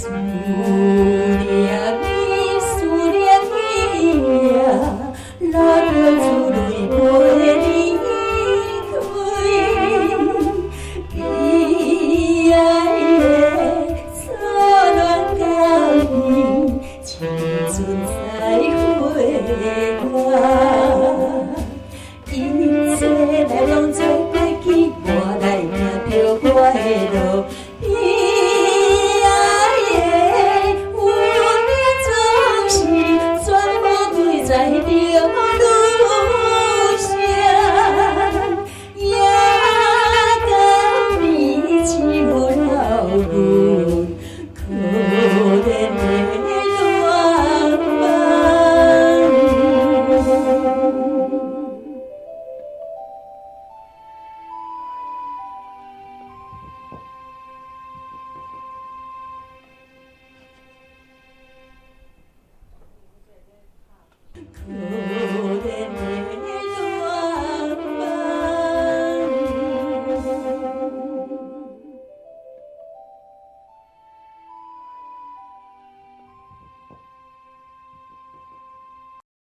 思念你，思念你呀，拉着珠泪抱的你归。亲爱的，初恋的你，青春在飞过，一切来拢最袂记，我来行漂泊的路。